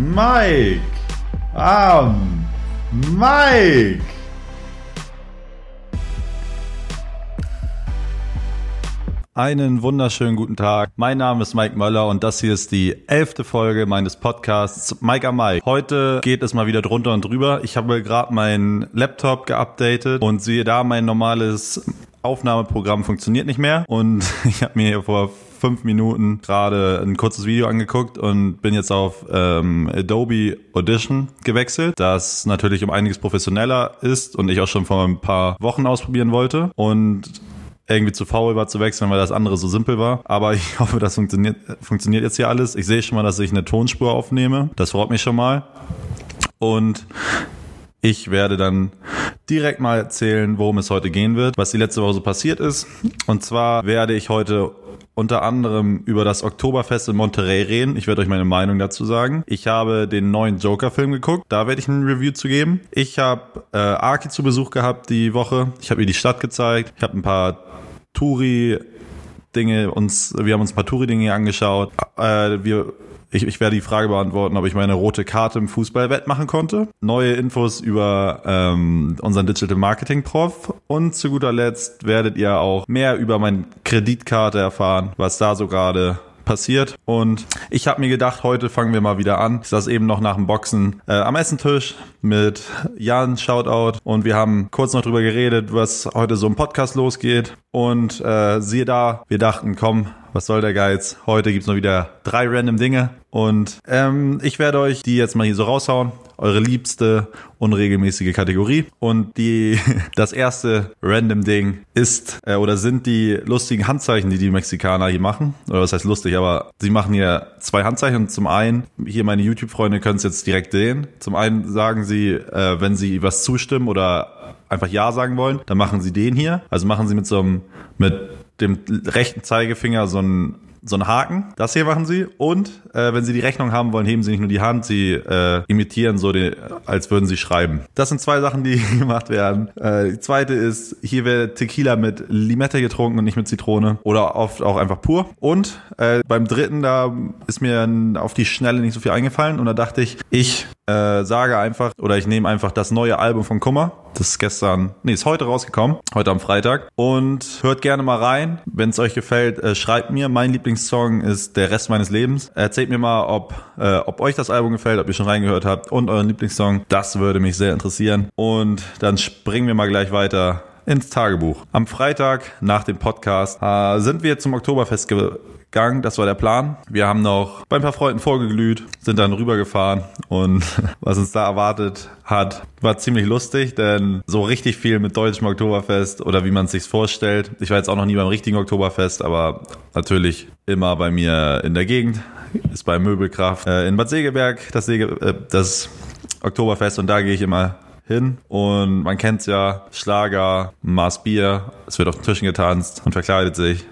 Mike. Um, Mike. Einen wunderschönen guten Tag. Mein Name ist Mike Möller und das hier ist die elfte Folge meines Podcasts Mike am Mike. Heute geht es mal wieder drunter und drüber. Ich habe gerade meinen Laptop geupdatet und sehe da, mein normales Aufnahmeprogramm funktioniert nicht mehr. Und ich habe mir hier vor fünf Minuten gerade ein kurzes Video angeguckt und bin jetzt auf ähm, Adobe Audition gewechselt, das natürlich um einiges professioneller ist und ich auch schon vor ein paar Wochen ausprobieren wollte. Und irgendwie zu faul war zu wechseln, weil das andere so simpel war. Aber ich hoffe, das funktioniert, funktioniert jetzt hier alles. Ich sehe schon mal, dass ich eine Tonspur aufnehme. Das freut mich schon mal. Und ich werde dann direkt mal erzählen, worum es heute gehen wird, was die letzte Woche so passiert ist. Und zwar werde ich heute unter anderem über das Oktoberfest in Monterey reden. Ich werde euch meine Meinung dazu sagen. Ich habe den neuen Joker-Film geguckt. Da werde ich ein Review zu geben. Ich habe äh, Arki zu Besuch gehabt die Woche. Ich habe ihr die Stadt gezeigt. Ich habe ein paar Touri Dinge uns, wir haben uns ein paar Touri-Dinge angeschaut. Äh, wir ich, ich werde die Frage beantworten, ob ich meine rote Karte im Fußball wettmachen konnte. Neue Infos über ähm, unseren Digital Marketing Prof. Und zu guter Letzt werdet ihr auch mehr über meine Kreditkarte erfahren, was da so gerade passiert. Und ich habe mir gedacht, heute fangen wir mal wieder an. Ich saß eben noch nach dem Boxen äh, am Essentisch mit Jan, Shoutout. Und wir haben kurz noch drüber geredet, was heute so im Podcast losgeht. Und äh, siehe da, wir dachten, komm, was soll der Geiz? Heute gibt's noch wieder drei random Dinge. Und ähm, ich werde euch die jetzt mal hier so raushauen. Eure liebste unregelmäßige Kategorie. Und die das erste random Ding ist äh, oder sind die lustigen Handzeichen, die die Mexikaner hier machen. Oder was heißt lustig, aber sie machen hier zwei Handzeichen. Zum einen, hier meine YouTube-Freunde können es jetzt direkt sehen. Zum einen sagen sie, äh, wenn sie was zustimmen oder einfach Ja sagen wollen, dann machen sie den hier. Also machen sie mit so einem, mit dem rechten Zeigefinger so ein so einen Haken. Das hier machen sie. Und äh, wenn sie die Rechnung haben wollen, heben sie nicht nur die Hand, sie äh, imitieren so, die, als würden sie schreiben. Das sind zwei Sachen, die gemacht werden. Äh, die zweite ist, hier wird Tequila mit Limette getrunken und nicht mit Zitrone. Oder oft auch einfach pur. Und äh, beim dritten, da ist mir auf die Schnelle nicht so viel eingefallen. Und da dachte ich, ich äh, sage einfach, oder ich nehme einfach das neue Album von Kummer. Das ist gestern, nee, ist heute rausgekommen, heute am Freitag. Und hört gerne mal rein. Wenn es euch gefällt, äh, schreibt mir. Mein Lieblingssong ist Der Rest meines Lebens. Erzählt mir mal, ob, äh, ob euch das Album gefällt, ob ihr schon reingehört habt und euren Lieblingssong. Das würde mich sehr interessieren. Und dann springen wir mal gleich weiter ins Tagebuch. Am Freitag nach dem Podcast äh, sind wir zum Oktoberfest ge Gang, das war der Plan. Wir haben noch bei ein paar Freunden vorgeglüht, sind dann rübergefahren und was uns da erwartet hat, war ziemlich lustig, denn so richtig viel mit deutschem Oktoberfest oder wie man es sich vorstellt. Ich war jetzt auch noch nie beim richtigen Oktoberfest, aber natürlich immer bei mir in der Gegend, ist bei Möbelkraft äh, in Bad Segeberg das, Sege, äh, das Oktoberfest und da gehe ich immer hin und man kennt's ja, Schlager, Maß Bier, es wird auf den Tischen getanzt und verkleidet sich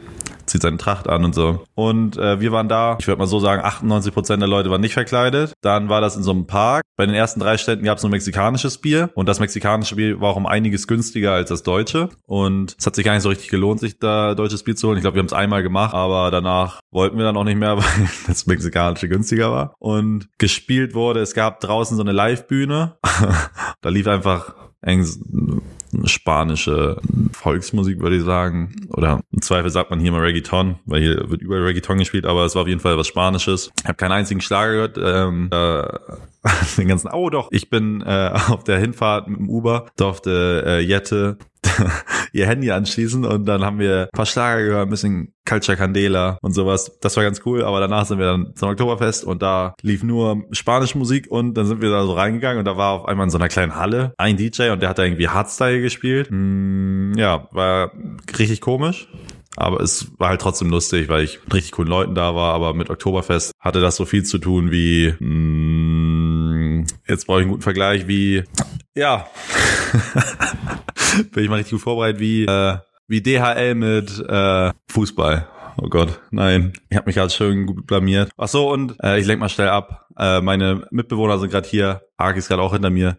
zieht seine Tracht an und so. Und äh, wir waren da, ich würde mal so sagen, 98 Prozent der Leute waren nicht verkleidet. Dann war das in so einem Park. Bei den ersten drei Ständen gab es nur mexikanisches Bier und das mexikanische Bier war auch um einiges günstiger als das deutsche. Und es hat sich gar nicht so richtig gelohnt, sich da deutsches Bier zu holen. Ich glaube, wir haben es einmal gemacht, aber danach wollten wir dann auch nicht mehr, weil das mexikanische günstiger war. Und gespielt wurde, es gab draußen so eine Live-Bühne. da lief einfach eng spanische Volksmusik, würde ich sagen. Oder im Zweifel sagt man hier mal Reggaeton, weil hier wird überall Reggaeton gespielt, aber es war auf jeden Fall was Spanisches. Ich habe keinen einzigen Schlager gehört. Ähm, äh, den ganzen, oh doch, ich bin äh, auf der Hinfahrt mit dem Uber, durfte äh, Jette ihr Handy anschließen und dann haben wir ein paar Schlager gehört, ein bisschen Culture Candela und sowas. Das war ganz cool, aber danach sind wir dann zum Oktoberfest und da lief nur spanische Musik und dann sind wir da so reingegangen und da war auf einmal in so einer kleinen Halle ein DJ und der hat da irgendwie Hardstyle gespielt. Mm, ja, war richtig komisch. Aber es war halt trotzdem lustig, weil ich mit richtig coolen Leuten da war. Aber mit Oktoberfest hatte das so viel zu tun wie, mm, jetzt brauche ich einen guten Vergleich, wie, ja, bin ich mal richtig gut vorbereitet, wie, äh, wie DHL mit äh, Fußball. Oh Gott, nein. Ich habe mich halt schön blamiert. Ach so, und äh, ich lenk mal schnell ab. Äh, meine Mitbewohner sind gerade hier. Aki ist gerade auch hinter mir.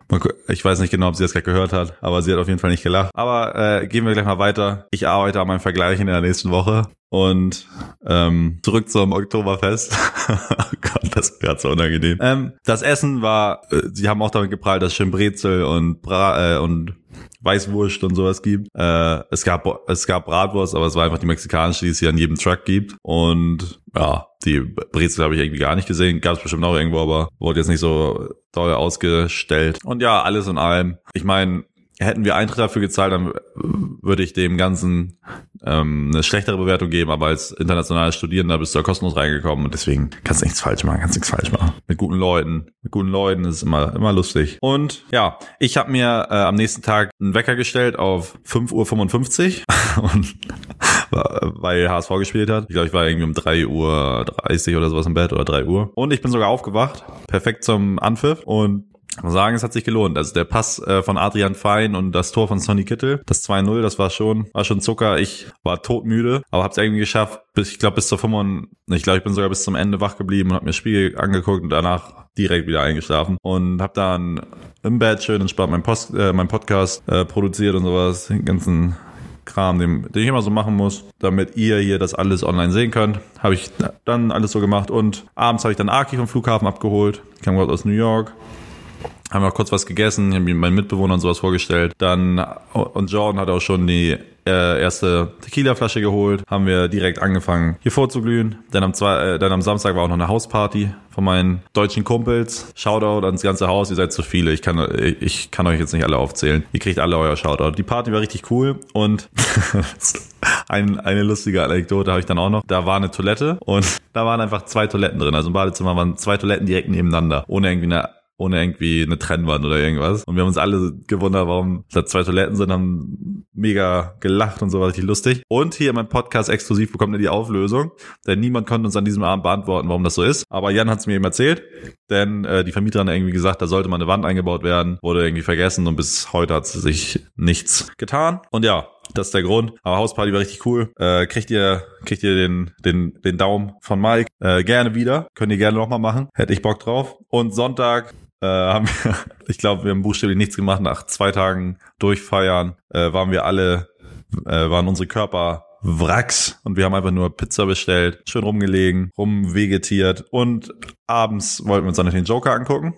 Ich weiß nicht genau, ob sie das gerade gehört hat, aber sie hat auf jeden Fall nicht gelacht. Aber äh, gehen wir gleich mal weiter. Ich arbeite an meinem Vergleich in der nächsten Woche. Und ähm, zurück zum Oktoberfest. oh Gott, das gerade so unangenehm. Ähm, das Essen war, äh, sie haben auch damit geprahlt, dass es schön Brezel und Bra äh, und Weißwurst und sowas gibt. Äh, es gab es gab Bratwurst, aber es war einfach die mexikanische, die es hier an jedem Truck gibt. Und ja, die Brezel habe ich irgendwie gar nicht gesehen. Gab es bestimmt auch irgendwo, aber wurde jetzt nicht so doll ausgestellt. Und ja, alles in allem. Ich meine, hätten wir Eintritt dafür gezahlt, dann würde ich dem Ganzen ähm, eine schlechtere Bewertung geben, aber als internationaler Studierender bist du ja kostenlos reingekommen und deswegen kannst du nichts falsch machen, kannst nichts falsch machen. Mit guten Leuten, mit guten Leuten ist immer immer lustig. Und ja, ich habe mir äh, am nächsten Tag einen Wecker gestellt auf 5.55 Uhr und weil HSV gespielt hat. Ich glaube, ich war irgendwie um 3.30 Uhr oder sowas im Bett oder 3 Uhr. Und ich bin sogar aufgewacht, perfekt zum Anpfiff und muss sagen, es hat sich gelohnt. Also der Pass äh, von Adrian Fein und das Tor von Sonny Kittel, das 2-0, das war schon, war schon Zucker. Ich war todmüde, aber hab's irgendwie geschafft, bis, ich glaube, bis zur 5 ich glaube, ich bin sogar bis zum Ende wach geblieben und habe mir das Spiel angeguckt und danach direkt wieder eingeschlafen und habe dann im Bett schön entspannt meinen Post, äh, mein Podcast äh, produziert und sowas, den ganzen Kram, den, den ich immer so machen muss, damit ihr hier das alles online sehen könnt. Habe ich dann alles so gemacht und abends habe ich dann Aki vom Flughafen abgeholt. Ich kam gerade aus New York haben wir kurz was gegessen, haben mir meinen Mitbewohnern sowas vorgestellt. Dann und Jordan hat auch schon die äh, erste Tequila-Flasche geholt, haben wir direkt angefangen hier vorzuglühen. Dann am, zwei, äh, dann am Samstag war auch noch eine Hausparty von meinen deutschen Kumpels. Shoutout ans ganze Haus, ihr seid zu viele. Ich kann, ich kann euch jetzt nicht alle aufzählen. Ihr kriegt alle euer Shoutout. Die Party war richtig cool und ein, eine lustige Anekdote habe ich dann auch noch. Da war eine Toilette und da waren einfach zwei Toiletten drin. Also im Badezimmer waren zwei Toiletten direkt nebeneinander, ohne irgendwie eine ohne irgendwie eine Trennwand oder irgendwas. Und wir haben uns alle gewundert, warum da zwei Toiletten sind, haben mega gelacht und so, war richtig lustig. Und hier in meinem Podcast exklusiv bekommt ihr die Auflösung, denn niemand konnte uns an diesem Abend beantworten, warum das so ist. Aber Jan hat es mir eben erzählt, denn äh, die Vermieterin hat irgendwie gesagt, da sollte mal eine Wand eingebaut werden, wurde irgendwie vergessen und bis heute hat sich nichts getan. Und ja, das ist der Grund. Aber Hausparty war richtig cool. Äh, kriegt ihr, kriegt ihr den, den, den Daumen von Mike äh, gerne wieder. Könnt ihr gerne nochmal machen. Hätte ich Bock drauf. Und Sonntag äh, haben wir, ich glaube, wir haben buchstäblich nichts gemacht. Nach zwei Tagen durchfeiern äh, waren wir alle, äh, waren unsere Körper Wracks und wir haben einfach nur Pizza bestellt, schön rumgelegen, rumvegetiert und abends wollten wir uns dann den Joker angucken.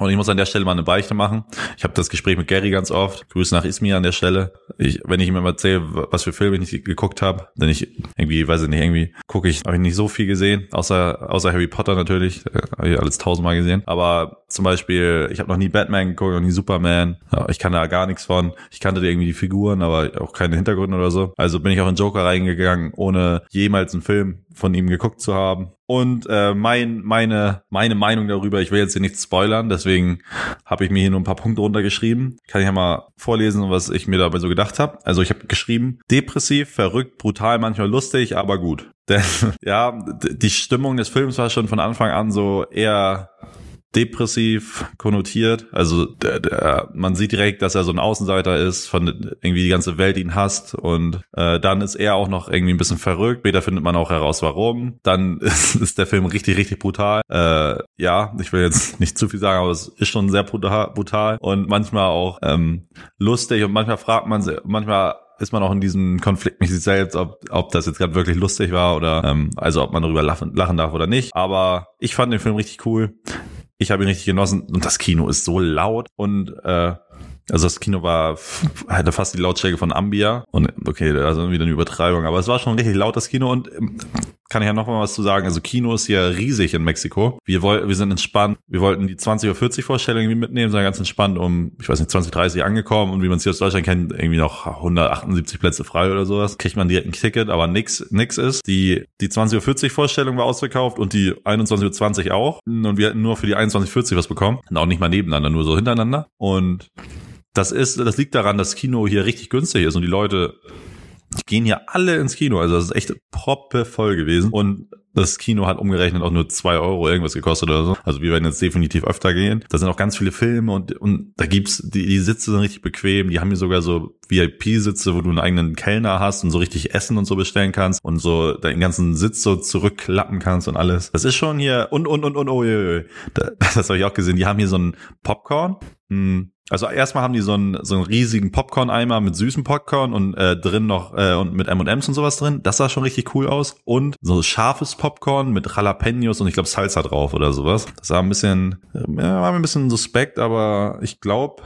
Und ich muss an der Stelle mal eine Beichte machen. Ich habe das Gespräch mit Gary ganz oft. Grüße nach Ismir an der Stelle. Ich, wenn ich ihm immer erzähle, was für Filme ich nicht geguckt habe, denn ich irgendwie, weiß ich nicht, irgendwie gucke ich, habe ich nicht so viel gesehen, außer außer Harry Potter natürlich, äh, habe ich alles tausendmal gesehen. Aber zum Beispiel, ich habe noch nie Batman geguckt, noch nie Superman. Ich kann da gar nichts von. Ich kannte irgendwie die Figuren, aber auch keine Hintergründe oder so. Also bin ich auch in Joker reingegangen, ohne jemals einen Film von ihm geguckt zu haben. Und äh, mein, meine, meine Meinung darüber, ich will jetzt hier nichts spoilern, deswegen habe ich mir hier nur ein paar Punkte runtergeschrieben. Kann ich ja mal vorlesen, was ich mir dabei so gedacht habe. Also ich habe geschrieben, depressiv, verrückt, brutal, manchmal lustig, aber gut. Denn ja, die Stimmung des Films war schon von Anfang an so eher depressiv konnotiert. Also der, der, man sieht direkt, dass er so ein Außenseiter ist, von irgendwie die ganze Welt ihn hasst und äh, dann ist er auch noch irgendwie ein bisschen verrückt. Später findet man auch heraus, warum. Dann ist, ist der Film richtig, richtig brutal. Äh, ja, ich will jetzt nicht zu viel sagen, aber es ist schon sehr brutal, brutal und manchmal auch ähm, lustig und manchmal fragt man sich, manchmal ist man auch in diesem Konflikt mit sich selbst, ob, ob das jetzt gerade wirklich lustig war oder ähm, also ob man darüber lachen, lachen darf oder nicht. Aber ich fand den Film richtig cool. Ich habe ihn richtig genossen und das Kino ist so laut und äh, also das Kino war, hatte fast die Lautstärke von Ambia. Und okay, also wieder eine Übertreibung, aber es war schon richtig laut, das Kino. Und ähm, kann ich ja noch mal was zu sagen. Also Kino ist ja riesig in Mexiko. Wir wollten, wir sind entspannt. Wir wollten die 20 Uhr 40 Vorstellung irgendwie mitnehmen, sind ganz entspannt um, ich weiß nicht, 20, 30 angekommen. Und wie man es hier aus Deutschland kennt, irgendwie noch 178 Plätze frei oder sowas. Kriegt man direkt ein Ticket, aber nix, nix ist. Die, die 20 Uhr 40 Vorstellung war ausverkauft und die 21 Uhr 20 auch. Und wir hätten nur für die 21 Uhr 40 was bekommen. Und auch nicht mal nebeneinander, nur so hintereinander. Und das ist, das liegt daran, dass Kino hier richtig günstig ist und die Leute die gehen hier alle ins Kino. Also das ist echt proppe voll gewesen. Und das Kino hat umgerechnet auch nur zwei Euro irgendwas gekostet oder so. Also wir werden jetzt definitiv öfter gehen. Da sind auch ganz viele Filme und, und da gibt's, die, die Sitze sind richtig bequem. Die haben hier sogar so VIP-Sitze, wo du einen eigenen Kellner hast und so richtig Essen und so bestellen kannst und so deinen ganzen Sitz so zurückklappen kannst und alles. Das ist schon hier und, und, und, und, oh, je, je. Das, das habe ich auch gesehen. Die haben hier so einen Popcorn. Hm also erstmal haben die so einen, so einen riesigen Popcorn-Eimer mit süßem Popcorn und äh, drin noch äh, und mit M&M's und sowas drin. Das sah schon richtig cool aus. Und so scharfes Popcorn mit Jalapenos und ich glaube Salsa drauf oder sowas. Das sah ein bisschen, äh, war mir ein bisschen suspekt, aber ich glaube,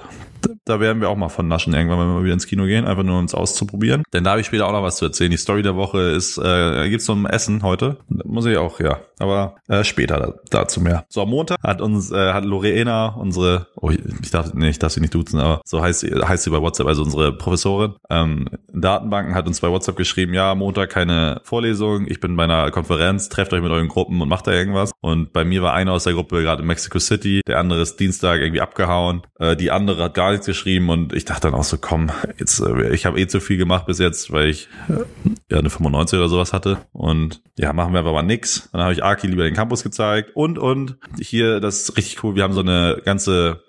da werden wir auch mal von naschen irgendwann, wenn wir mal wieder ins Kino gehen, einfach nur uns auszuprobieren. Denn da habe ich später auch noch was zu erzählen. Die Story der Woche ist, äh, so ein Essen heute. Muss ich auch, ja. Aber äh, später dazu mehr. So, am Montag hat uns, äh, hat Lorena, unsere, oh, ich darf, nee, ich darf sie nicht duzen, aber so heißt sie, heißt sie bei WhatsApp, also unsere Professorin, ähm, Datenbanken hat uns bei WhatsApp geschrieben, ja, Montag keine Vorlesung, ich bin bei einer Konferenz, trefft euch mit euren Gruppen und macht da irgendwas. Und bei mir war einer aus der Gruppe gerade in Mexico City, der andere ist Dienstag irgendwie abgehauen, äh, die andere hat gar nichts geschrieben und ich dachte dann auch so, komm, jetzt, äh, ich habe eh zu viel gemacht bis jetzt, weil ich äh, ja eine 95 oder sowas hatte. Und ja, machen wir einfach mal nix. Dann habe ich Aki lieber den Campus gezeigt und und hier, das ist richtig cool, wir haben so eine ganze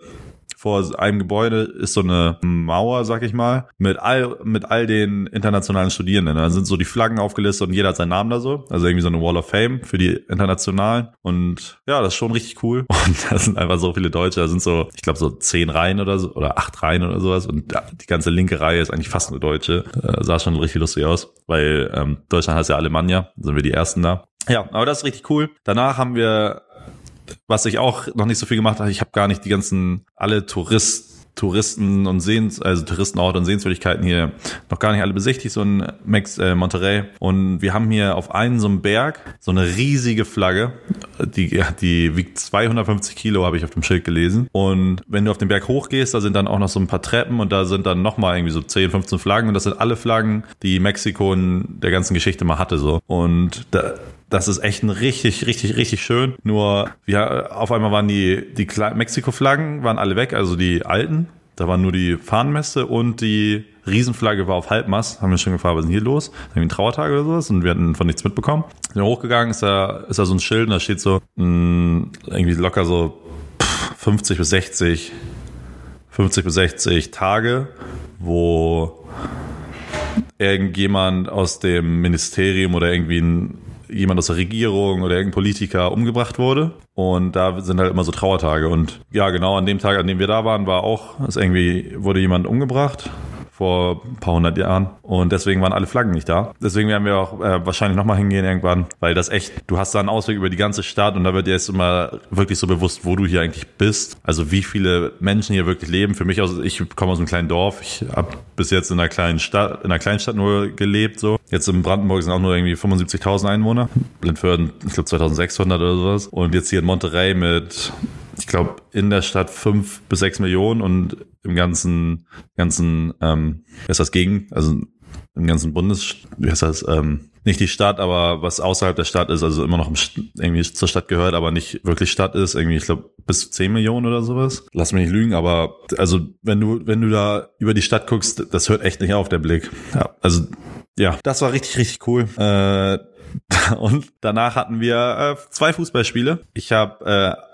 vor einem Gebäude ist so eine Mauer, sag ich mal, mit all, mit all den internationalen Studierenden. Da sind so die Flaggen aufgelistet und jeder hat seinen Namen da so. Also irgendwie so eine Wall of Fame für die Internationalen. Und ja, das ist schon richtig cool. Und da sind einfach so viele Deutsche. Da sind so, ich glaube, so zehn Reihen oder so, oder acht Reihen oder sowas. Und die ganze linke Reihe ist eigentlich fast nur Deutsche. Äh, sah schon richtig lustig aus, weil ähm, Deutschland heißt ja Alemannia. Sind wir die Ersten da. Ja, aber das ist richtig cool. Danach haben wir was ich auch noch nicht so viel gemacht habe, ich habe gar nicht die ganzen, alle Touristen, Touristen und Sehens, also Touristenorte und Sehenswürdigkeiten hier noch gar nicht alle besichtigt, so ein Max äh, Monterey. Und wir haben hier auf einen so einem Berg so eine riesige Flagge, die, die wiegt 250 Kilo, habe ich auf dem Schild gelesen. Und wenn du auf den Berg hochgehst, da sind dann auch noch so ein paar Treppen und da sind dann nochmal irgendwie so 10, 15 Flaggen und das sind alle Flaggen, die Mexiko in der ganzen Geschichte mal hatte so. Und da, das ist echt ein richtig, richtig, richtig schön. Nur, ja, auf einmal waren die, die Mexiko-Flaggen waren alle weg, also die alten. Da waren nur die Fahnenmäste und die Riesenflagge war auf Halbmast. Haben wir schon gefragt, was ist denn hier los? Irgendwie ein Trauertag oder sowas und wir hatten von nichts mitbekommen. Sind hochgegangen, ist da, ist da so ein Schild und da steht so, mh, mm, irgendwie locker so 50 bis 60, 50 bis 60 Tage, wo irgendjemand aus dem Ministerium oder irgendwie ein jemand aus der Regierung oder irgendein Politiker umgebracht wurde. Und da sind halt immer so Trauertage. Und ja, genau an dem Tag, an dem wir da waren, war auch, ist irgendwie, wurde jemand umgebracht vor ein paar hundert Jahren. Und deswegen waren alle Flaggen nicht da. Deswegen werden wir auch äh, wahrscheinlich nochmal hingehen irgendwann, weil das echt, du hast da einen Ausweg über die ganze Stadt und da wird dir jetzt immer wirklich so bewusst, wo du hier eigentlich bist. Also wie viele Menschen hier wirklich leben. Für mich aus, ich komme aus einem kleinen Dorf. Ich habe bis jetzt in einer kleinen Stadt, in einer Kleinstadt nur gelebt, so. Jetzt in Brandenburg sind auch nur irgendwie 75.000 Einwohner. Blindförden, ich glaube 2600 oder sowas. Und jetzt hier in Monterey mit ich glaube, in der Stadt fünf bis sechs Millionen und im ganzen, ganzen, ähm, wie ist das gegen, also im ganzen Bundes, wie heißt das, ähm, nicht die Stadt, aber was außerhalb der Stadt ist, also immer noch irgendwie zur Stadt gehört, aber nicht wirklich Stadt ist, irgendwie, ich glaube, bis zehn Millionen oder sowas. Lass mich nicht lügen, aber also wenn du, wenn du da über die Stadt guckst, das hört echt nicht auf, der Blick. Ja, also ja, das war richtig, richtig cool. Äh, und danach hatten wir äh, zwei Fußballspiele. Ich habe äh,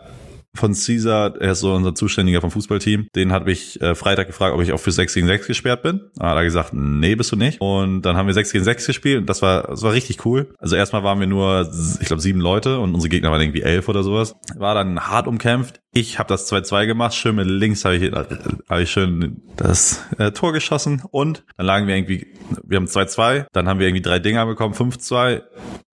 von Caesar, er ist so unser Zuständiger vom Fußballteam, den habe ich äh, Freitag gefragt, ob ich auch für 6 gegen 6 gesperrt bin. Da hat er gesagt, nee, bist du nicht. Und dann haben wir 6 gegen 6 gespielt und das war, das war richtig cool. Also erstmal waren wir nur, ich glaube, sieben Leute und unsere Gegner waren irgendwie elf oder sowas. War dann hart umkämpft. Ich habe das 2-2 gemacht, schön mit links habe ich, hab ich schön das äh, Tor geschossen und dann lagen wir irgendwie, wir haben 2-2, dann haben wir irgendwie drei Dinger bekommen, 5-2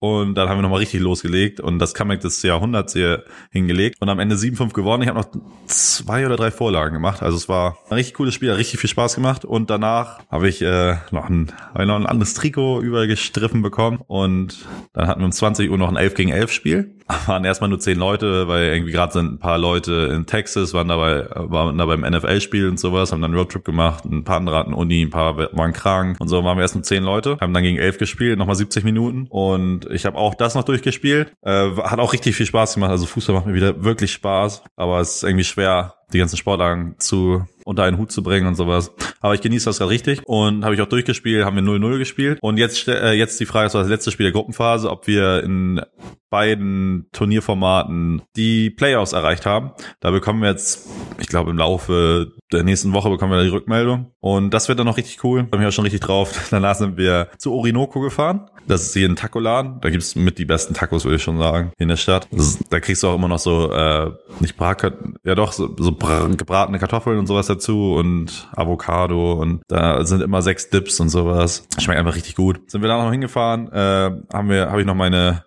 und dann haben wir nochmal richtig losgelegt und das Comeback des Jahrhunderts hier hingelegt. Und am Ende 7-5 gewonnen. Ich habe noch zwei oder drei Vorlagen gemacht, also es war ein richtig cooles Spiel, hat richtig viel Spaß gemacht. Und danach habe ich äh, noch, ein, hab ich noch ein anderes Trikot übergestriffen bekommen. Und dann hatten wir um 20 Uhr noch ein 11 gegen 11 Spiel waren erstmal nur zehn Leute, weil irgendwie gerade sind ein paar Leute in Texas, waren dabei, waren da beim NFL-Spiel und sowas, haben dann einen Roadtrip gemacht, ein paar andere hatten Uni, ein paar waren krank und so waren wir erst nur zehn Leute, haben dann gegen elf gespielt, nochmal 70 Minuten und ich habe auch das noch durchgespielt. Äh, hat auch richtig viel Spaß gemacht, also Fußball macht mir wieder wirklich Spaß, aber es ist irgendwie schwer, die ganzen Sportlagen zu unter einen Hut zu bringen und sowas. Aber ich genieße das gerade richtig und habe ich auch durchgespielt, haben wir 0-0 gespielt. Und jetzt, äh, jetzt die Frage, das war das letzte Spiel der Gruppenphase, ob wir in beiden Turnierformaten die Playoffs erreicht haben. Da bekommen wir jetzt, ich glaube, im Laufe der nächsten Woche bekommen wir die Rückmeldung. Und das wird dann noch richtig cool. Da bin ich auch schon richtig drauf. Danach sind wir zu Orinoco gefahren. Das ist hier ein Tacoladen. Da gibt's mit die besten Tacos, würde ich schon sagen, in der Stadt. Ist, da kriegst du auch immer noch so, äh, nicht Brat, ja doch, so, so gebratene Kartoffeln und sowas dazu und Avocado und da sind immer sechs Dips und sowas. Schmeckt einfach richtig gut. Sind wir da noch hingefahren, äh, haben wir, habe ich noch meine,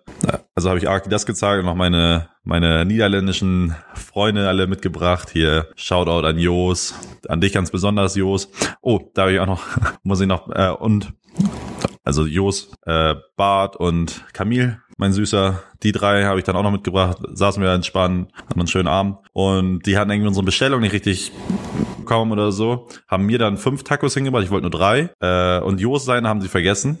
also habe ich Arki das gezeigt und noch meine meine niederländischen Freunde alle mitgebracht. Hier Shoutout an Jos, an dich ganz besonders, Jos. Oh, da habe ich auch noch, muss ich noch, äh, und also Jos, äh, Bart und Camille, mein Süßer. Die drei habe ich dann auch noch mitgebracht. Saßen wir entspannt, hatten einen schönen Abend. Und die hatten irgendwie unsere Bestellung nicht richtig bekommen oder so. Haben mir dann fünf Tacos hingebracht. Ich wollte nur drei. Äh, und Jos seine haben sie vergessen.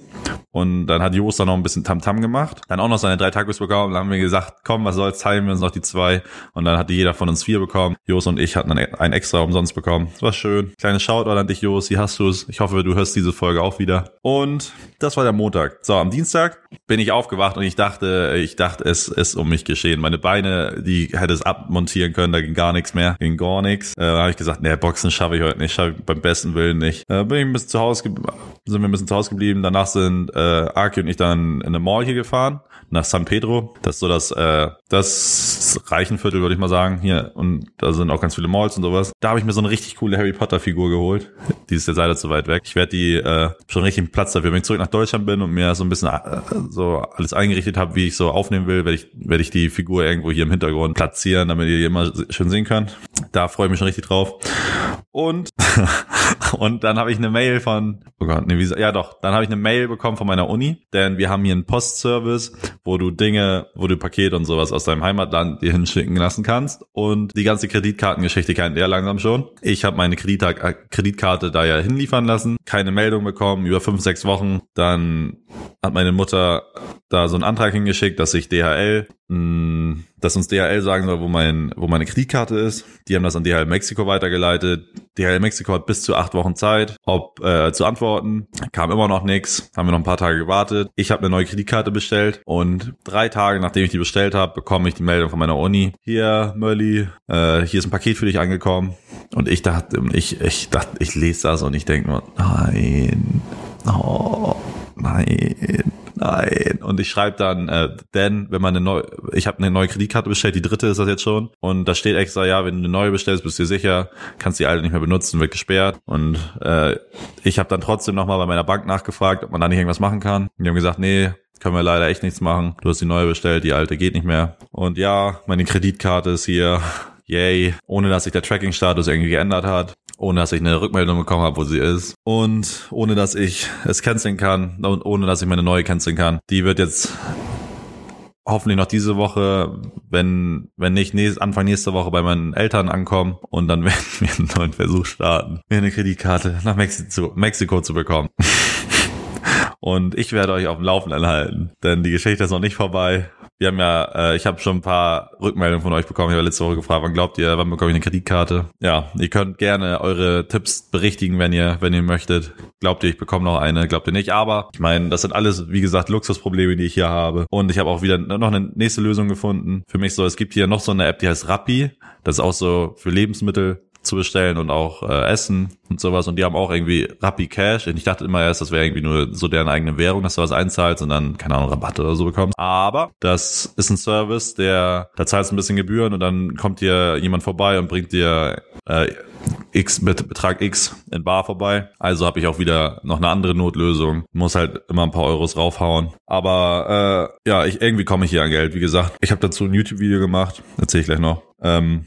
Und dann hat Jos dann noch ein bisschen Tamtam -Tam gemacht. Dann auch noch seine drei Tacos bekommen. Dann haben wir gesagt, komm, was soll's, teilen wir uns noch die zwei. Und dann hatte jeder von uns vier bekommen. Jos und ich hatten dann ein extra umsonst bekommen. Das war schön. Kleines Shoutout an dich, Jos. Wie hast du's? Ich hoffe, du hörst diese Folge auch wieder. Und das war der Montag. So, am Dienstag bin ich aufgewacht und ich dachte, ich dachte, es ist um mich geschehen. Meine Beine, die hätte es abmontieren können, da ging gar nichts mehr, ging gar nichts. Äh, habe ich gesagt, nee, Boxen schaffe ich heute nicht, schaffe ich beim besten Willen nicht. Äh, bin ich ein bisschen zu Hause, sind wir ein bisschen zu Hause geblieben. Danach sind äh, Aki und ich dann in eine Mall hier gefahren nach San Pedro. Das ist so das, äh, das Reichenviertel, würde ich mal sagen, hier. Und da sind auch ganz viele Malls und sowas. Da habe ich mir so eine richtig coole Harry Potter Figur geholt. Die ist jetzt leider zu weit weg. Ich werde die äh, schon richtig Platz dafür. Wenn ich zurück nach Deutschland bin und mir so ein bisschen äh, so alles eingerichtet habe, wie ich so aufnehmen will, werde ich, werde ich die Figur irgendwo hier im Hintergrund platzieren, damit ihr die immer schön sehen könnt. Da freue ich mich schon richtig drauf. Und, und dann habe ich eine Mail von, oh Gott, nee, wie, ja doch, dann habe ich eine Mail bekommen von meiner Uni, denn wir haben hier einen Postservice, wo du Dinge, wo du Pakete und sowas aus deinem Heimatland dir hinschicken lassen kannst. Und die ganze Kreditkartengeschichte kennt ihr langsam schon. Ich habe meine äh, Kreditkarte da ja hinliefern lassen, keine Meldung bekommen, über fünf, sechs Wochen. Dann hat meine Mutter da so einen Antrag hingeschickt, dass ich DHL, mh, hm, dass uns DHL sagen soll, wo mein, wo meine Kreditkarte ist. Die haben das an DHL Mexiko weitergeleitet. DHL Mexiko hat bis zu acht Wochen Zeit, ob äh, zu antworten. Kam immer noch nichts. Haben wir noch ein paar Tage gewartet. Ich habe eine neue Kreditkarte bestellt und drei Tage nachdem ich die bestellt habe, bekomme ich die Meldung von meiner Uni. Hier, Mölli, äh, hier ist ein Paket für dich angekommen. Und ich dachte, ich, ich dachte, ich lese das und ich denke nur, nein, oh, nein nein. Und ich schreibe dann, äh, denn wenn man eine neue, ich habe eine neue Kreditkarte bestellt, die dritte ist das jetzt schon. Und da steht extra, ja, wenn du eine neue bestellst, bist du dir sicher, kannst die alte nicht mehr benutzen, wird gesperrt. Und äh, ich habe dann trotzdem nochmal bei meiner Bank nachgefragt, ob man da nicht irgendwas machen kann. Und die haben gesagt, nee, können wir leider echt nichts machen. Du hast die neue bestellt, die alte geht nicht mehr. Und ja, meine Kreditkarte ist hier. Yay. Ohne dass sich der Tracking-Status irgendwie geändert hat ohne dass ich eine Rückmeldung bekommen habe, wo sie ist und ohne dass ich es canceln kann und ohne dass ich meine neue canceln kann. Die wird jetzt hoffentlich noch diese Woche, wenn, wenn nicht, nächst, Anfang nächste Woche bei meinen Eltern ankommen und dann werden wir einen neuen Versuch starten, mir eine Kreditkarte nach Mexiko, Mexiko zu bekommen. und ich werde euch auf dem Laufenden halten, denn die Geschichte ist noch nicht vorbei. Wir haben ja, äh, ich habe schon ein paar Rückmeldungen von euch bekommen. Ich habe letzte Woche gefragt, wann glaubt ihr, wann bekomme ich eine Kreditkarte? Ja, ihr könnt gerne eure Tipps berichtigen, wenn ihr, wenn ihr möchtet. Glaubt ihr, ich bekomme noch eine? Glaubt ihr nicht? Aber ich meine, das sind alles, wie gesagt, Luxusprobleme, die ich hier habe. Und ich habe auch wieder noch eine nächste Lösung gefunden. Für mich so, es gibt hier noch so eine App, die heißt Rappi. Das ist auch so für Lebensmittel zu bestellen und auch äh, Essen und sowas. Und die haben auch irgendwie Rappi Cash. Und ich dachte immer erst, das wäre irgendwie nur so deren eigene Währung, dass du was einzahlst und dann, keine Ahnung, Rabatte oder so bekommst. Aber das ist ein Service, der, da zahlst ein bisschen Gebühren und dann kommt dir jemand vorbei und bringt dir äh, X Betrag X in Bar vorbei. Also habe ich auch wieder noch eine andere Notlösung. Muss halt immer ein paar Euros raufhauen. Aber äh, ja, ich irgendwie komme ich hier an Geld. Wie gesagt, ich habe dazu ein YouTube-Video gemacht. Erzähle ich gleich noch. Ähm,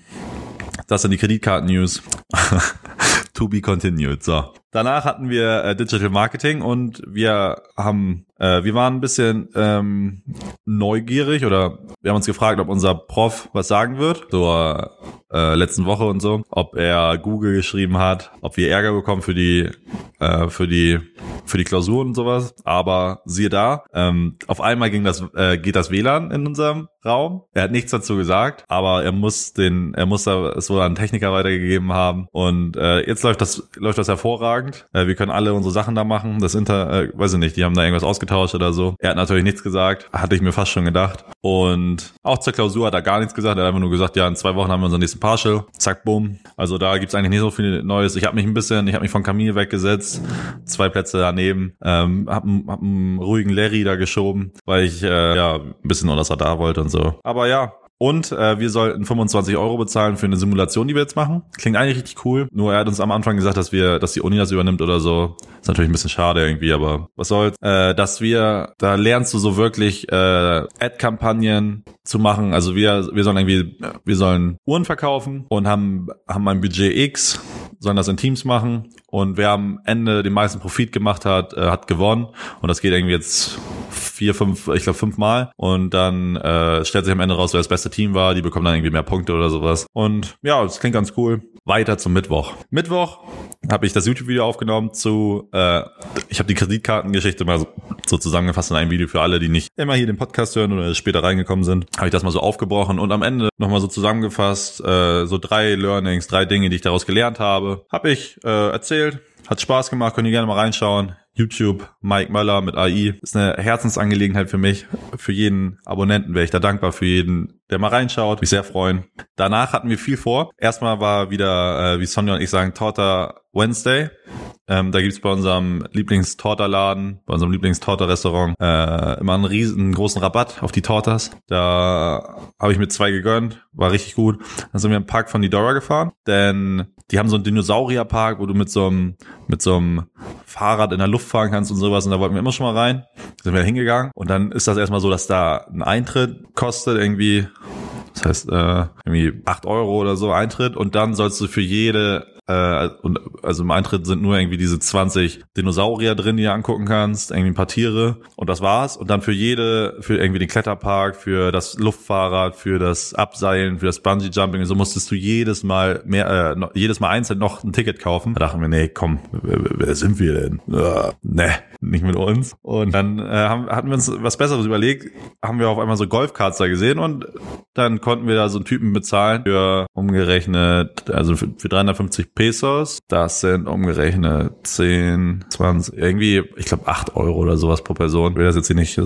das sind die Kreditkarten-News. to be continued. So. Danach hatten wir äh, Digital Marketing und wir haben Äh, wir waren ein bisschen ähm, neugierig oder wir haben uns gefragt, ob unser Prof was sagen wird. Zur äh, letzten Woche und so. Ob er Google geschrieben hat, ob wir Ärger bekommen für die, äh, für die, für die Klausuren und sowas. Aber siehe da, ähm, auf einmal ging das, äh, geht das WLAN in unserem Raum. Er hat nichts dazu gesagt, aber er muss den, er muss da es wohl an Techniker weitergegeben haben. Und äh, jetzt läuft das, läuft das hervorragend. Äh, wir können alle unsere Sachen da machen. Das Inter, äh, weiß ich nicht, die haben da irgendwas ausgetauscht oder so. Er hat natürlich nichts gesagt, hatte ich mir fast schon gedacht. Und auch zur Klausur hat er gar nichts gesagt. Er hat einfach nur gesagt, ja, in zwei Wochen haben wir unseren nächsten Partial. Zack, bumm. Also da gibt's eigentlich nicht so viel Neues. Ich habe mich ein bisschen, ich habe mich von Camille weggesetzt, zwei Plätze daneben, ähm, hab, hab einen ruhigen Larry da geschoben, weil ich äh, ja ein bisschen unter das Radar wollte und so. Aber ja, und äh, wir sollten 25 Euro bezahlen für eine Simulation, die wir jetzt machen. Klingt eigentlich richtig cool. Nur er hat uns am Anfang gesagt, dass wir, dass die Uni das übernimmt oder so. Ist natürlich ein bisschen schade irgendwie, aber was soll's. Äh, dass wir, da lernst du so wirklich äh, Ad-Kampagnen zu machen. Also wir, wir sollen irgendwie, wir sollen Uhren verkaufen und haben, haben ein Budget X, sollen das in Teams machen und wer am Ende den meisten Profit gemacht hat, äh, hat gewonnen. Und das geht irgendwie jetzt vier, fünf, ich glaube fünfmal. Und dann äh, stellt sich am Ende raus, wer das beste Team war. Die bekommen dann irgendwie mehr Punkte oder sowas. Und ja, das klingt ganz cool. Weiter zum Mittwoch. Mittwoch habe ich das YouTube-Video aufgenommen zu, äh, ich habe die Kreditkartengeschichte mal so, so zusammengefasst in einem Video für alle, die nicht immer hier den Podcast hören oder später reingekommen sind. Habe ich das mal so aufgebrochen und am Ende nochmal so zusammengefasst, äh, so drei Learnings, drei Dinge, die ich daraus gelernt habe. Habe ich äh, erzählt, hat Spaß gemacht, könnt ihr gerne mal reinschauen. YouTube, Mike Möller mit AI. Ist eine Herzensangelegenheit für mich. Für jeden Abonnenten wäre ich da dankbar, für jeden, der mal reinschaut. Mich sehr freuen. Danach hatten wir viel vor. Erstmal war wieder, äh, wie Sonja und ich sagen, Torta Wednesday. Ähm, da gibt's bei unserem Lieblingstorterladen, bei unserem Lieblingstorter-Restaurant äh, immer einen riesen großen Rabatt auf die Tortas. Da habe ich mir zwei gegönnt, war richtig gut. Dann sind wir im Park von Nidora gefahren, denn die haben so einen Dinosaurierpark, wo du mit so einem mit so einem Fahrrad in der Luft fahren kannst und sowas. Und da wollten wir immer schon mal rein. Sind wir hingegangen. Und dann ist das erstmal so, dass da ein Eintritt kostet irgendwie das heißt, äh, irgendwie acht Euro oder so Eintritt und dann sollst du für jede äh, und also im Eintritt sind nur irgendwie diese 20 Dinosaurier drin, die du angucken kannst, irgendwie ein paar Tiere und das war's. Und dann für jede, für irgendwie den Kletterpark, für das Luftfahrrad, für das Abseilen, für das Bungee Jumping, so musstest du jedes Mal mehr, äh, jedes Mal einzeln noch ein Ticket kaufen. Da dachten wir, nee, komm, wer, wer sind wir denn? Äh, ne, nicht mit uns. Und dann äh, haben, hatten wir uns was Besseres überlegt, haben wir auf einmal so Golfkarts da gesehen und dann konnten wir da so einen Typen bezahlen für umgerechnet, also für, für 350 Pesos. Das sind umgerechnet 10, 20, irgendwie, ich glaube 8 Euro oder sowas pro Person. Ich will das jetzt hier nicht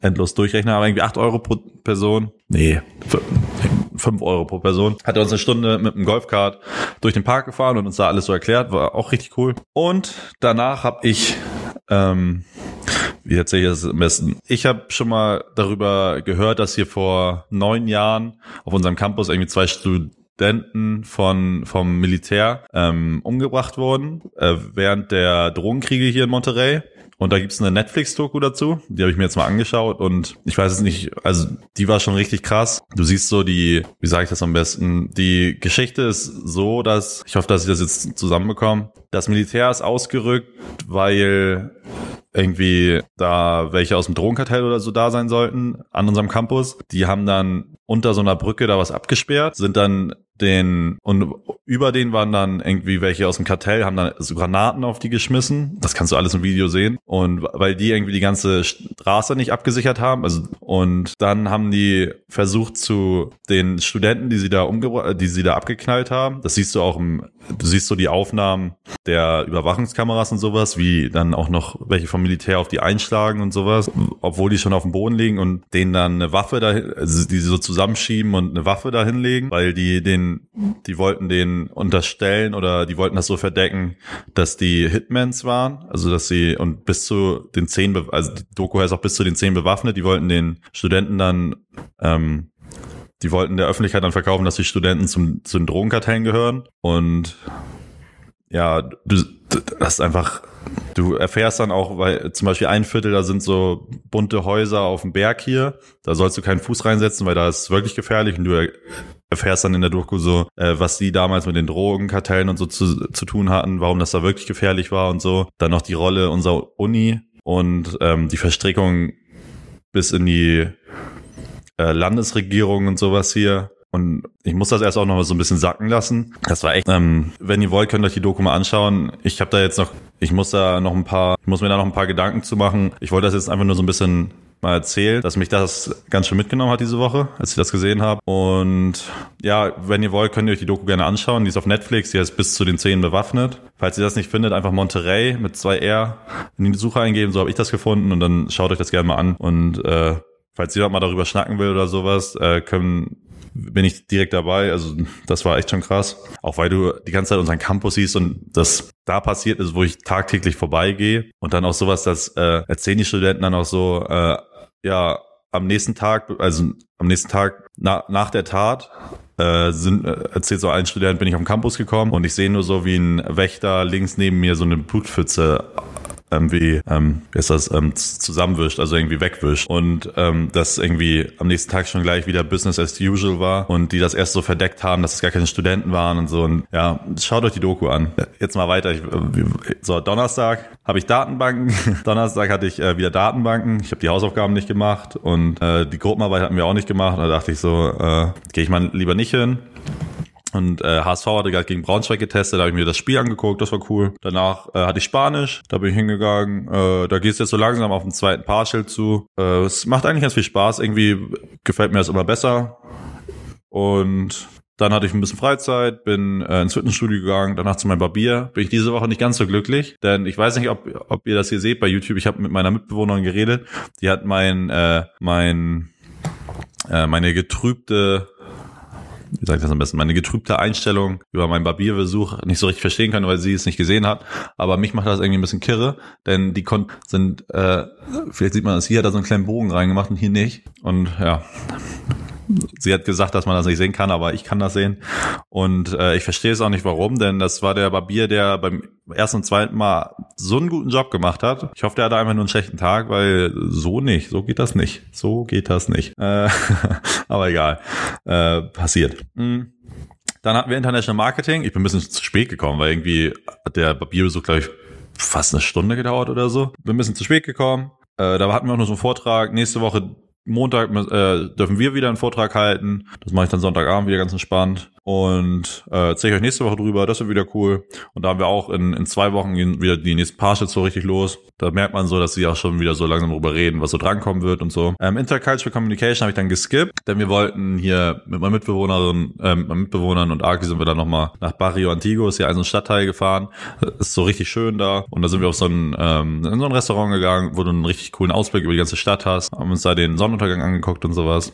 endlos durchrechnen, aber irgendwie 8 Euro pro Person. Nee, 5 Euro pro Person. Hat er uns eine Stunde mit dem Golfkart durch den Park gefahren und uns da alles so erklärt. War auch richtig cool. Und danach habe ich ähm, wie erzähle ich das am besten? Ich habe schon mal darüber gehört, dass hier vor neun Jahren auf unserem Campus irgendwie zwei Studenten Studenten von vom Militär ähm, umgebracht wurden äh, während der Drogenkriege hier in Monterey. Und da gibt's eine Netflix-Doku dazu, die habe ich mir jetzt mal angeschaut und ich weiß es nicht, also die war schon richtig krass. Du siehst so die, wie sage ich das am besten, die Geschichte ist so, dass, ich hoffe, dass ich das jetzt zusammenbekomme, das Militär ist ausgerückt, weil irgendwie da welche aus dem Drogenkartell oder so da sein sollten an unserem Campus. Die haben dann unter so einer Brücke da was abgesperrt, sind dann den und über den waren dann irgendwie welche aus dem Kartell, haben dann so Granaten auf die geschmissen. Das kannst du alles im Video sehen. Und weil die irgendwie die ganze Straße nicht abgesichert haben, also und dann haben die versucht zu den Studenten, die sie da umgebracht, die sie da abgeknallt haben. Das siehst du auch im, du siehst so die Aufnahmen der Überwachungskameras und sowas, wie dann auch noch welche vom Militär auf die einschlagen und sowas, obwohl die schon auf dem Boden liegen und denen dann eine Waffe da, also die so zusammenschieben und eine Waffe da hinlegen, weil die den, die wollten den unterstellen oder die wollten das so verdecken, dass die Hitmans waren, also dass sie und bis zu den zehn, also die Doku heißt auch bis zu den zehn bewaffnet, die wollten den Studenten dann ähm, die wollten der Öffentlichkeit dann verkaufen, dass die Studenten zum, zu den Drogenkartellen gehören. Und ja, du, das ist einfach, du erfährst dann auch, weil zum Beispiel ein Viertel, da sind so bunte Häuser auf dem Berg hier, da sollst du keinen Fuß reinsetzen, weil da ist wirklich gefährlich und du erfährst dann in der Doku so, äh, was die damals mit den Drogenkartellen und so zu, zu tun hatten, warum das da wirklich gefährlich war und so. Dann noch die Rolle unserer Uni, und ähm, die Verstrickung bis in die äh, Landesregierung und sowas hier. Und ich muss das erst auch noch mal so ein bisschen sacken lassen. Das war echt, ähm, wenn ihr wollt, könnt ihr euch die Doku mal anschauen. Ich habe da jetzt noch, ich muss da noch ein paar, ich muss mir da noch ein paar Gedanken zu machen. Ich wollte das jetzt einfach nur so ein bisschen mal erzählt, dass mich das ganz schön mitgenommen hat diese Woche, als ich das gesehen habe. Und ja, wenn ihr wollt, könnt ihr euch die Doku gerne anschauen. Die ist auf Netflix, die heißt bis zu den Zehen bewaffnet. Falls ihr das nicht findet, einfach Monterey mit zwei R in die Suche eingeben, so habe ich das gefunden und dann schaut euch das gerne mal an. Und äh, falls jemand mal darüber schnacken will oder sowas, äh, können bin ich direkt dabei. Also das war echt schon krass. Auch weil du die ganze Zeit unseren Campus siehst und das da passiert ist, wo ich tagtäglich vorbeigehe. Und dann auch sowas, das äh, erzählen die Studenten dann auch so, äh, ja, am nächsten Tag, also am nächsten Tag na, nach der Tat, äh, sind, äh, erzählt so ein Student, bin ich auf den Campus gekommen und ich sehe nur so, wie ein Wächter links neben mir so eine Blutpfütze irgendwie, ähm, wie ist das, ähm, zusammenwischt, also irgendwie wegwischt. Und ähm, das irgendwie am nächsten Tag schon gleich wieder Business as usual war und die das erst so verdeckt haben, dass es gar keine Studenten waren und so. Und ja, schaut euch die Doku an. Jetzt mal weiter. Ich, äh, so, Donnerstag habe ich Datenbanken. Donnerstag hatte ich äh, wieder Datenbanken. Ich habe die Hausaufgaben nicht gemacht und äh, die Gruppenarbeit hatten wir auch nicht gemacht. Da dachte ich so, äh, gehe ich mal lieber nicht hin. Und äh, HSV hatte gerade gegen Braunschweig getestet, da habe ich mir das Spiel angeguckt, das war cool. Danach äh, hatte ich Spanisch, da bin ich hingegangen. Äh, da geht es jetzt so langsam auf den zweiten Partial zu. Äh, es macht eigentlich ganz viel Spaß, irgendwie gefällt mir das immer besser. Und dann hatte ich ein bisschen Freizeit, bin äh, ins Fitnessstudio gegangen, danach zu meinem Barbier. Bin ich diese Woche nicht ganz so glücklich, denn ich weiß nicht, ob, ob ihr das hier seht bei YouTube. Ich habe mit meiner Mitbewohnerin geredet. Die hat mein, äh, mein, äh, meine getrübte wie sage ich das am besten, meine getrübte Einstellung über meinen Barbierbesuch nicht so richtig verstehen kann, weil sie es nicht gesehen hat. Aber mich macht das irgendwie ein bisschen kirre, denn die Kon sind, äh, vielleicht sieht man das hier, hat da so einen kleinen Bogen reingemacht und hier nicht. Und ja, sie hat gesagt, dass man das nicht sehen kann, aber ich kann das sehen. Und äh, ich verstehe es auch nicht warum, denn das war der Barbier, der beim ersten und zweiten Mal so einen guten Job gemacht hat. Ich hoffe, der hatte einfach nur einen schlechten Tag, weil so nicht, so geht das nicht. So geht das nicht. Äh, aber egal. Äh, passiert. Mhm. Dann hatten wir International Marketing. Ich bin ein bisschen zu spät gekommen, weil irgendwie hat der Barbierbesuch, glaube ich, fast eine Stunde gedauert oder so. Bin ein bisschen zu spät gekommen. Äh, da hatten wir auch nur so einen Vortrag. Nächste Woche Montag äh, dürfen wir wieder einen Vortrag halten. Das mache ich dann Sonntagabend wieder ganz entspannt. Und äh, erzähle ich euch nächste Woche drüber. Das wird wieder cool. Und da haben wir auch in, in zwei Wochen wieder die nächsten Partials so richtig los. Da merkt man so, dass sie auch schon wieder so langsam drüber reden, was so drankommen wird und so. Ähm, Intercultural Communication habe ich dann geskippt, denn wir wollten hier mit meiner Mitbewohnerin, ähm, mit meinen Mitbewohnern und Aki sind wir dann nochmal nach Barrio Antigo, ist hier ein Stadtteil gefahren. Ist so richtig schön da. Und da sind wir auf so ein, ähm, in so ein Restaurant gegangen, wo du einen richtig coolen Ausblick über die ganze Stadt hast. Haben uns da den Sonnenuntergang angeguckt und sowas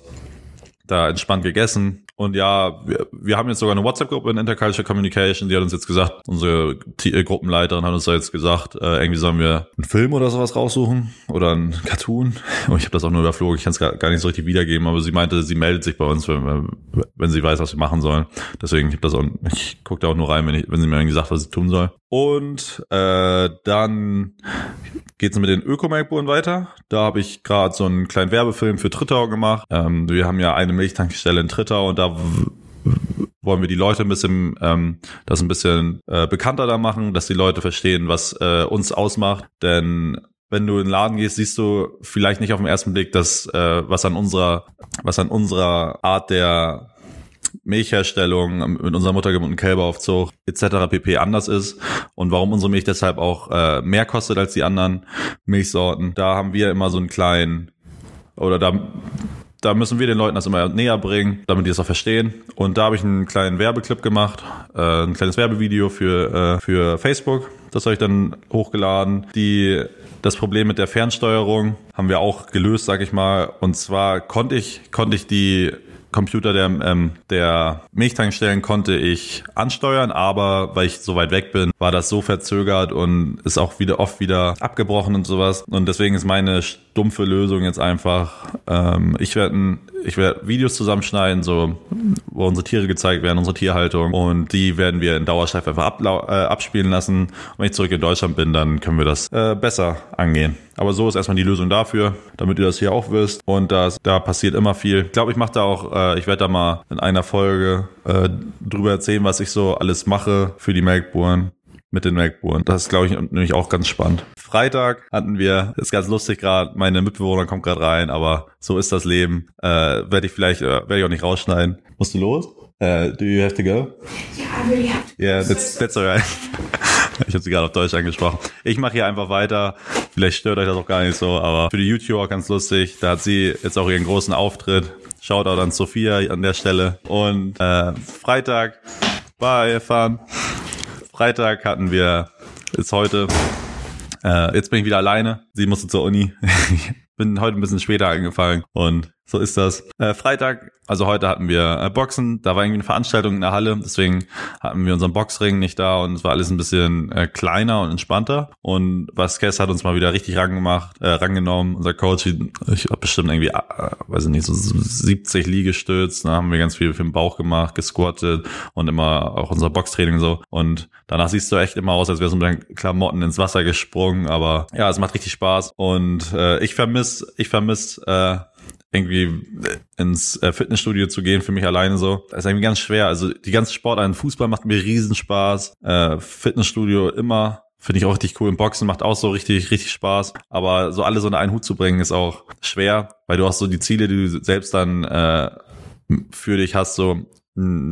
da entspannt gegessen. Und ja, wir, wir haben jetzt sogar eine WhatsApp-Gruppe in Intercultural Communication, die hat uns jetzt gesagt, unsere T äh, Gruppenleiterin hat uns da jetzt gesagt, äh, irgendwie sollen wir einen Film oder sowas raussuchen oder einen Cartoon. Und ich habe das auch nur überflogen, ich kann es gar, gar nicht so richtig wiedergeben, aber sie meinte, sie meldet sich bei uns, wenn, wenn sie weiß, was wir machen sollen. Deswegen, ich, das ich gucke da auch nur rein, wenn, ich, wenn sie mir irgendwie sagt, was ich tun soll. Und äh, dann geht's mit den Öko-Melkbohnen weiter. Da habe ich gerade so einen kleinen Werbefilm für Trittau gemacht. Ähm, wir haben ja eine Milchtankstelle in Trittau und da wollen wir die Leute ein bisschen ähm, das ein bisschen äh, bekannter da machen, dass die Leute verstehen, was äh, uns ausmacht. Denn wenn du in den Laden gehst, siehst du vielleicht nicht auf den ersten Blick, dass äh, was an unserer was an unserer Art der Milchherstellung mit unserer muttergebundenen Kälberaufzucht etc. pp. anders ist und warum unsere Milch deshalb auch äh, mehr kostet als die anderen Milchsorten. Da haben wir immer so einen kleinen oder da da müssen wir den Leuten das immer näher bringen, damit die es auch verstehen. Und da habe ich einen kleinen Werbeclip gemacht, äh, ein kleines Werbevideo für, äh, für Facebook. Das habe ich dann hochgeladen. Die, das Problem mit der Fernsteuerung haben wir auch gelöst, sag ich mal. Und zwar konnte ich, konnte ich die Computer der, ähm, der Milchtankstellen konnte ich ansteuern, aber weil ich so weit weg bin, war das so verzögert und ist auch wieder oft wieder abgebrochen und sowas. Und deswegen ist meine stumpfe Lösung jetzt einfach, ähm, ich werde ich werde Videos zusammenschneiden, so wo unsere Tiere gezeigt werden, unsere Tierhaltung und die werden wir in Dauerschleife einfach äh, abspielen lassen. Und wenn ich zurück in Deutschland bin, dann können wir das äh, besser angehen. Aber so ist erstmal die Lösung dafür, damit ihr das hier auch wisst. Und das, da passiert immer viel. Ich glaube, ich mache da auch, äh, ich werde da mal in einer Folge äh, drüber erzählen, was ich so alles mache für die Melkbohren. mit den MacBookern. Das ist, glaube ich, nämlich auch ganz spannend. Freitag hatten wir, ist ganz lustig gerade, meine Mitbewohner kommt gerade rein, aber so ist das Leben. Äh, werde ich vielleicht, äh, werde ich auch nicht rausschneiden. Musst du los? Uh, do you have to go? Yeah, I really have to. Yeah, that's, that's alright. Ich habe sie gerade auf Deutsch angesprochen. Ich mache hier einfach weiter. Vielleicht stört euch das auch gar nicht so, aber für die YouTuber ganz lustig. Da hat sie jetzt auch ihren großen Auftritt. Shoutout an Sophia an der Stelle. Und äh, Freitag war erfahren. Freitag hatten wir, ist heute, äh, jetzt bin ich wieder alleine. Sie musste zur Uni. bin heute ein bisschen später angefangen und so ist das. Äh, Freitag, also heute hatten wir äh, Boxen, da war irgendwie eine Veranstaltung in der Halle, deswegen hatten wir unseren Boxring nicht da und es war alles ein bisschen äh, kleiner und entspannter. Und Vasquez hat uns mal wieder richtig rangemacht, äh, rangenommen. Unser Coach, ich habe bestimmt irgendwie, äh, weiß ich nicht, so 70 Liegestütz, da haben wir ganz viel für den Bauch gemacht, gesquattet und immer auch unser Boxtraining so. Und danach siehst du echt immer aus, als wärst du mit deinen Klamotten ins Wasser gesprungen. Aber ja, es macht richtig Spaß. Und äh, ich vermisse, ich vermisse äh, irgendwie ins äh, Fitnessstudio zu gehen für mich alleine so. Das ist irgendwie ganz schwer. Also die ganze Sportarten, Fußball macht mir riesen Spaß, äh, Fitnessstudio immer Finde ich auch richtig cool. Im Boxen macht auch so richtig, richtig Spaß. Aber so alle so in einen Hut zu bringen, ist auch schwer, weil du hast so die Ziele, die du selbst dann äh, für dich hast, so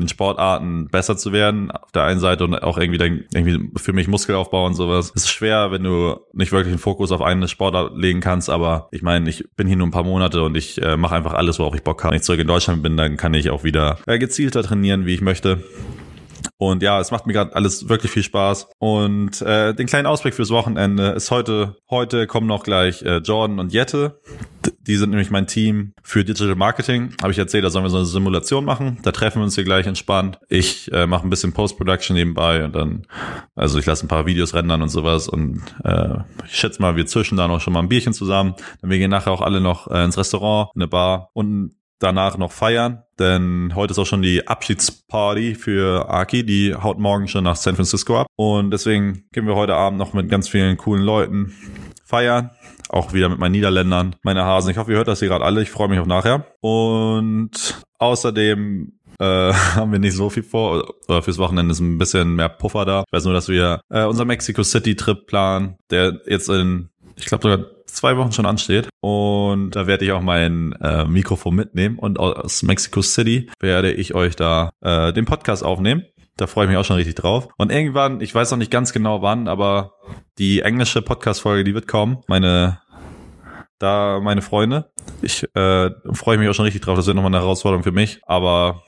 in Sportarten besser zu werden auf der einen Seite und auch irgendwie dann irgendwie für mich Muskelaufbau und sowas. Es ist schwer, wenn du nicht wirklich einen Fokus auf eine Sportart legen kannst, aber ich meine, ich bin hier nur ein paar Monate und ich äh, mache einfach alles, worauf ich Bock habe. Wenn ich zurück in Deutschland bin, dann kann ich auch wieder äh, gezielter trainieren, wie ich möchte. Und ja, es macht mir gerade alles wirklich viel Spaß. Und äh, den kleinen Ausblick fürs Wochenende ist heute, heute kommen noch gleich äh, Jordan und Jette. Die sind nämlich mein Team für Digital Marketing. Habe ich erzählt, da sollen wir so eine Simulation machen. Da treffen wir uns hier gleich entspannt. Ich äh, mache ein bisschen Post-Production nebenbei und dann, also ich lasse ein paar Videos rendern und sowas. Und äh, ich schätze mal, wir zwischen da noch schon mal ein Bierchen zusammen. Dann wir gehen nachher auch alle noch äh, ins Restaurant, in eine Bar und danach noch feiern, denn heute ist auch schon die Abschiedsparty für Aki, die haut morgen schon nach San Francisco ab und deswegen gehen wir heute Abend noch mit ganz vielen coolen Leuten feiern, auch wieder mit meinen Niederländern, meine Hasen. Ich hoffe, ihr hört das hier gerade alle, ich freue mich auf nachher und außerdem äh, haben wir nicht so viel vor. Oder fürs Wochenende ist ein bisschen mehr Puffer da. Ich weiß nur, dass wir äh, unser Mexico City Trip planen, der jetzt in, ich glaube sogar zwei Wochen schon ansteht. Und da werde ich auch mein äh, Mikrofon mitnehmen. Und aus Mexico City werde ich euch da äh, den Podcast aufnehmen. Da freue ich mich auch schon richtig drauf. Und irgendwann, ich weiß noch nicht ganz genau wann, aber die englische Podcast-Folge, die wird kommen. Meine, da meine Freunde. Ich äh, freue mich auch schon richtig drauf. Das wird nochmal eine Herausforderung für mich. Aber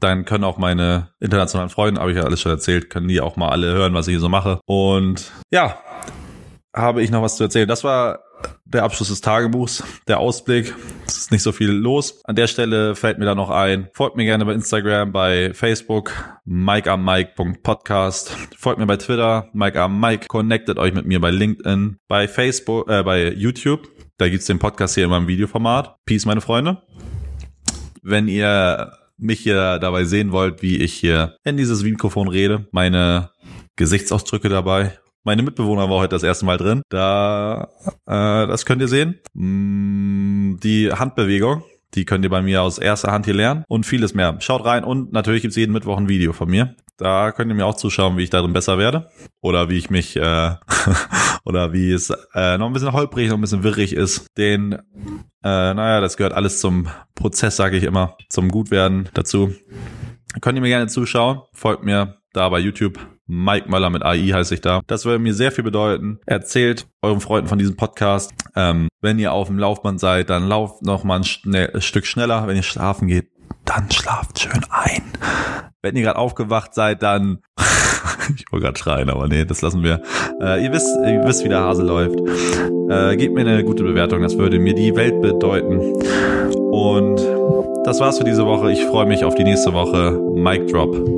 dann können auch meine internationalen Freunde, habe ich ja alles schon erzählt, können die auch mal alle hören, was ich hier so mache. Und ja, habe ich noch was zu erzählen. Das war der Abschluss des Tagebuchs, der Ausblick. Es ist nicht so viel los. An der Stelle fällt mir da noch ein. Folgt mir gerne bei Instagram, bei Facebook, mikeammike.podcast. Folgt mir bei Twitter, mikeammike. Connectet euch mit mir bei LinkedIn, bei Facebook, äh, bei YouTube. Da gibt's den Podcast hier immer im Videoformat. Peace, meine Freunde. Wenn ihr mich hier dabei sehen wollt, wie ich hier in dieses Mikrofon rede, meine Gesichtsausdrücke dabei meine Mitbewohner war heute das erste Mal drin. Da, äh, das könnt ihr sehen. Mm, die Handbewegung, die könnt ihr bei mir aus erster Hand hier lernen und vieles mehr. Schaut rein und natürlich gibt's jeden Mittwoch ein Video von mir. Da könnt ihr mir auch zuschauen, wie ich darin besser werde oder wie ich mich äh, oder wie es äh, noch ein bisschen holprig, noch ein bisschen wirrig ist. Den, äh, naja, das gehört alles zum Prozess, sage ich immer, zum Gutwerden dazu. Könnt ihr mir gerne zuschauen. Folgt mir da bei YouTube Mike Möller mit AI heiße ich da. Das würde mir sehr viel bedeuten. Erzählt euren Freunden von diesem Podcast. Ähm, wenn ihr auf dem Laufband seid, dann lauft noch mal ein, schnell, ein Stück schneller. Wenn ihr schlafen geht, dann schlaft schön ein. Wenn ihr gerade aufgewacht seid, dann ich wollte gerade schreien, aber nee, das lassen wir. Äh, ihr wisst, ihr wisst, wie der Hase läuft. Äh, gebt mir eine gute Bewertung, das würde mir die Welt bedeuten. Und das war's für diese Woche. Ich freue mich auf die nächste Woche. Mic Drop.